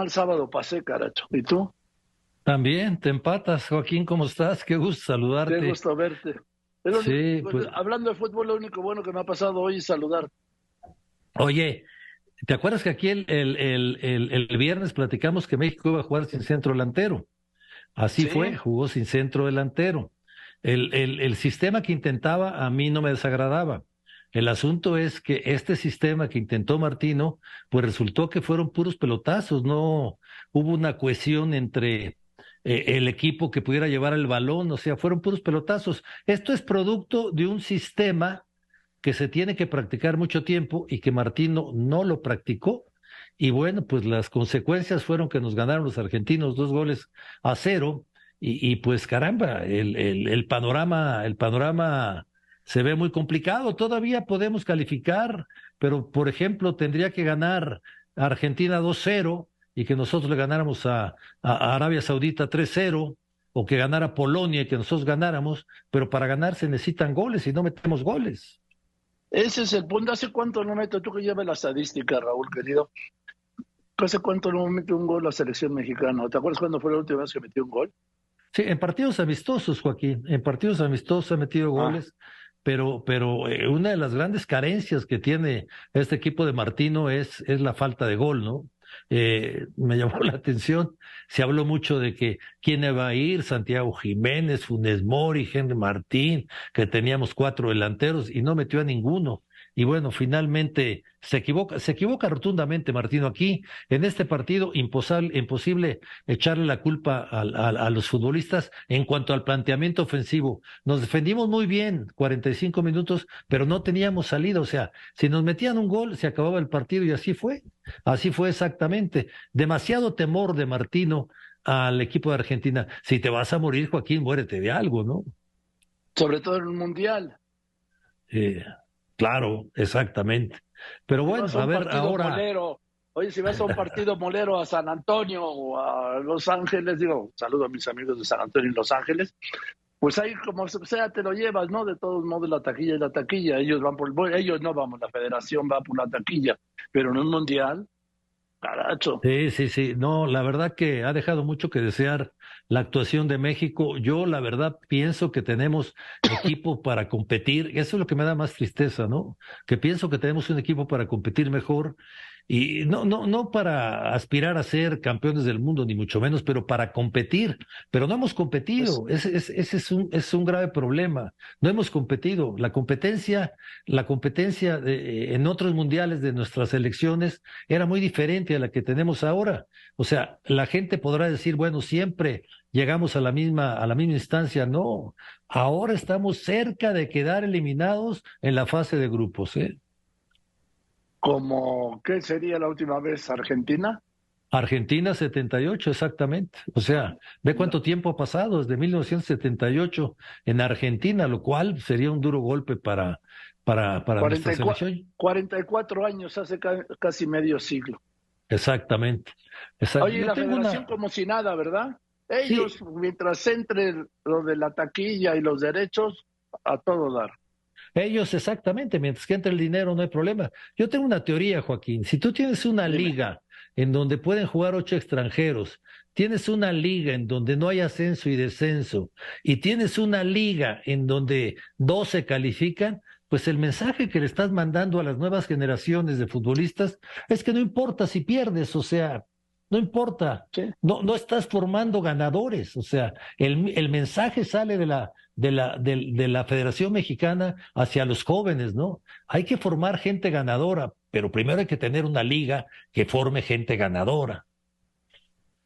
mal sábado pasé, caracho. ¿Y tú? También, te empatas, Joaquín, ¿cómo estás? Qué gusto saludarte. Qué gusto verte. sí, pues... Hablando de fútbol, lo único bueno que me ha pasado hoy es saludar. Oye, ¿te acuerdas que aquí el, el, el, el, viernes platicamos que México iba a jugar sin centro delantero? Así fue, jugó sin centro delantero. El, el, el sistema que intentaba a mí no me desagradaba. El asunto es que este sistema que intentó Martino, pues resultó que fueron puros pelotazos, no hubo una cohesión entre eh, el equipo que pudiera llevar el balón, o sea, fueron puros pelotazos. Esto es producto de un sistema que se tiene que practicar mucho tiempo y que Martino no lo practicó. Y bueno, pues las consecuencias fueron que nos ganaron los argentinos dos goles a cero. Y, pues caramba, el panorama, el panorama se ve muy complicado. Todavía podemos calificar, pero por ejemplo tendría que ganar Argentina 2-0 y que nosotros le ganáramos a, a Arabia Saudita 3-0 o que ganara Polonia y que nosotros ganáramos, pero para ganar se necesitan goles y no metemos goles. Ese es el punto. ¿Hace cuánto no meto? Tú que llevas la estadística, Raúl, querido. ¿Hace cuánto no mete un gol la selección mexicana? ¿Te acuerdas cuándo fue la última vez que metió un gol? Sí, en partidos amistosos, Joaquín. En partidos amistosos ha metido ah. Pero, pero eh, una de las grandes carencias que tiene este equipo de Martino es, es la falta de gol, ¿no? Eh, me llamó la atención, se habló mucho de que quién iba a ir, Santiago Jiménez, Funes Mori, Henry Martín, que teníamos cuatro delanteros y no metió a ninguno y bueno, finalmente se equivoca, se equivoca rotundamente Martino aquí. En este partido, imposible, imposible echarle la culpa a, a, los futbolistas en cuanto al planteamiento ofensivo. Nos defendimos muy bien, 45 minutos, pero no teníamos salida. O sea, si nos metían un gol, se acababa el partido y así fue. Así fue exactamente. Demasiado temor de Martino al equipo de Argentina. Si te vas a morir, Joaquín, muérete de algo, ¿no? Sobre todo en un mundial. Eh, Claro, exactamente. Pero bueno, a, ver, ahora. Oye, si vas a un partido molero a San Antonio o a Los Ángeles, digo, saludo a mis amigos de San Antonio y Los Ángeles, pues ahí como sea te lo llevas, ¿no? De todos modos la taquilla y la taquilla, ellos van por, ellos no vamos, la federación va por la taquilla, pero en un mundial, caracho. Sí, sí, sí, no, la verdad que ha dejado mucho que desear la actuación de México. Yo, la verdad, pienso que tenemos equipo para competir. Eso es lo que me da más tristeza, ¿no? Que pienso que tenemos un equipo para competir mejor y no, no, no para aspirar a ser campeones del mundo, ni mucho menos, pero para competir. Pero no hemos competido. Pues ese, ese, es, un, es un grave problema. No hemos competido. La competencia, la competencia de, en otros mundiales de nuestras elecciones era muy diferente a la que tenemos ahora. O sea, la gente podrá decir, bueno, siempre llegamos a la misma, a la misma instancia. No, ahora estamos cerca de quedar eliminados en la fase de grupos. ¿eh? Como, ¿qué sería la última vez? ¿Argentina? Argentina 78, exactamente. O sea, ve cuánto tiempo ha pasado desde 1978 en Argentina, lo cual sería un duro golpe para, para, para 44, nuestra selección. 44 años, hace casi medio siglo. Exactamente. Oye, la federación como si nada, ¿verdad? Ellos, mientras entre lo de la taquilla y los derechos, a todo dar. Ellos exactamente, mientras que entre el dinero no hay problema. Yo tengo una teoría, Joaquín. Si tú tienes una liga en donde pueden jugar ocho extranjeros, tienes una liga en donde no hay ascenso y descenso, y tienes una liga en donde dos se califican, pues el mensaje que le estás mandando a las nuevas generaciones de futbolistas es que no importa si pierdes, o sea, no importa, no, no estás formando ganadores, o sea, el, el mensaje sale de la, de la, de, la Federación Mexicana hacia los jóvenes, ¿no? Hay que formar gente ganadora, pero primero hay que tener una liga que forme gente ganadora.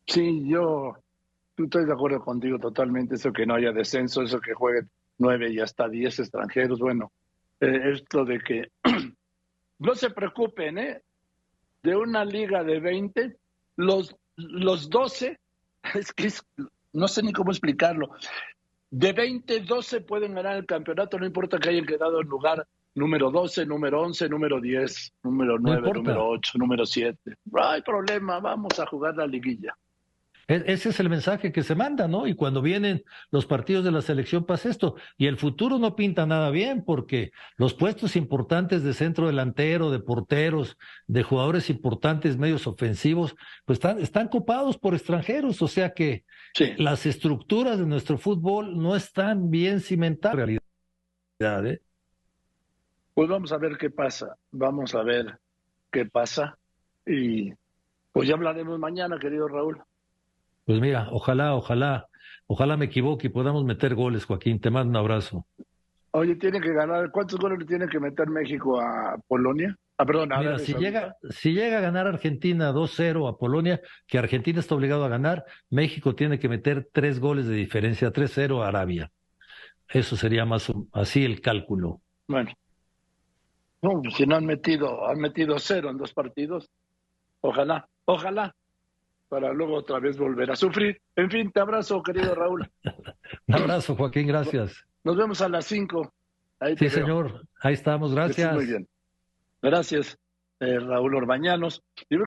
Sí, yo estoy de acuerdo contigo totalmente, eso que no haya descenso, eso que jueguen nueve y hasta diez extranjeros, bueno, eh, esto de que no se preocupen, ¿eh? De una liga de 20, los, los 12, es que no sé ni cómo explicarlo, de 20, 12 pueden ganar el campeonato, no importa que hayan quedado en lugar número 12, número 11, número 10, número 9, número 8, número 7. No hay problema, vamos a jugar la liguilla. E, ese es el mensaje que se manda, ¿no? Y cuando vienen los partidos de la selección pasa esto. Y el futuro no pinta nada bien porque los puestos importantes de centro delantero, de porteros, de jugadores importantes, medios ofensivos, pues están, están copados por extranjeros. O sea que las estructuras de nuestro fútbol no están bien cimentadas en realidad. ¿eh? Pues vamos a ver qué pasa. Vamos a ver qué pasa. Y pues ya hablaremos mañana, querido Raúl. Pues mira, ojalá, ojalá, ojalá me equivoque y podamos meter goles, Joaquín. Te mando un abrazo. Oye, tiene que ganar. ¿Cuántos goles le tiene que meter México a Polonia? Ah, perdón, Mira, si llega, si llega a ganar Argentina 2-0 a Polonia, que Argentina está obligado a ganar, México tiene que meter tres goles de diferencia, 3-0 a Arabia. Eso sería más así el cálculo. Bueno. No, si no han metido, han metido cero en dos partidos. Ojalá, ojalá para luego otra vez volver a sufrir. En fin, te abrazo, querido Raúl. Un abrazo, Joaquín, gracias. Nos vemos a las 5. Sí, señor, ahí estamos, gracias. Muy bien. Gracias, eh, Raúl Orbañanos.